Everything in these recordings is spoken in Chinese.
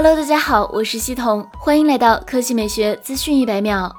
Hello，大家好，我是西彤，欢迎来到科技美学资讯一百秒。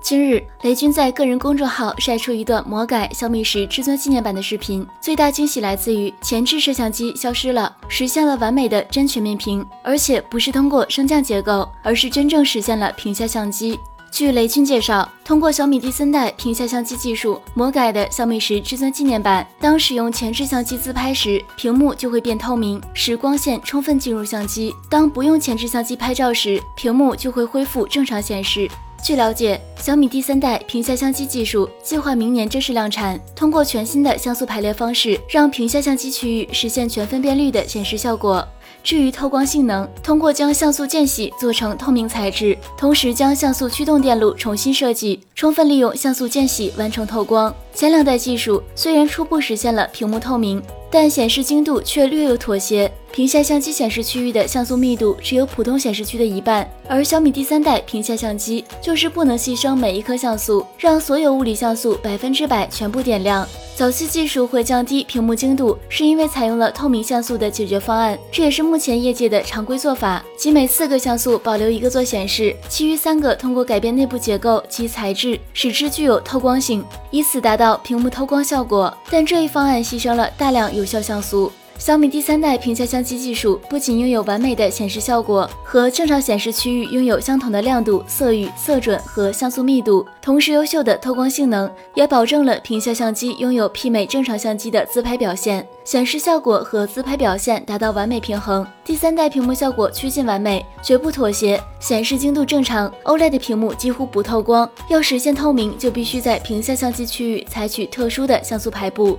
今日，雷军在个人公众号晒出一段魔改小米十至尊纪念版的视频。最大惊喜来自于前置摄像机消失了，实现了完美的真全面屏，而且不是通过升降结构，而是真正实现了屏下相机。据雷军介绍，通过小米第三代屏下相机技术魔改的小米十至尊纪念版，当使用前置相机自拍时，屏幕就会变透明，使光线充分进入相机；当不用前置相机拍照时，屏幕就会恢复正常显示。据了解，小米第三代屏下相机技术计划明年正式量产。通过全新的像素排列方式，让屏下相机区域实现全分辨率的显示效果。至于透光性能，通过将像素间隙做成透明材质，同时将像素驱动电路重新设计，充分利用像素间隙完成透光。前两代技术虽然初步实现了屏幕透明。但显示精度却略有妥协，屏下相机显示区域的像素密度只有普通显示区的一半，而小米第三代屏下相机就是不能牺牲每一颗像素，让所有物理像素百分之百全部点亮。早期技术会降低屏幕精度，是因为采用了透明像素的解决方案，这也是目前业界的常规做法，即每四个像素保留一个做显示，其余三个通过改变内部结构及材质，使之具有透光性，以此达到屏幕透光效果。但这一方案牺牲了大量有效像素。小米第三代屏下相机技术不仅拥有完美的显示效果，和正常显示区域拥有相同的亮度、色域、色准和像素密度，同时优秀的透光性能也保证了屏下相机拥有媲美正常相机的自拍表现，显示效果和自拍表现达到完美平衡。第三代屏幕效果趋近完美，绝不妥协，显示精度正常，OLED 屏幕几乎不透光。要实现透明，就必须在屏下相机区域采取特殊的像素排布。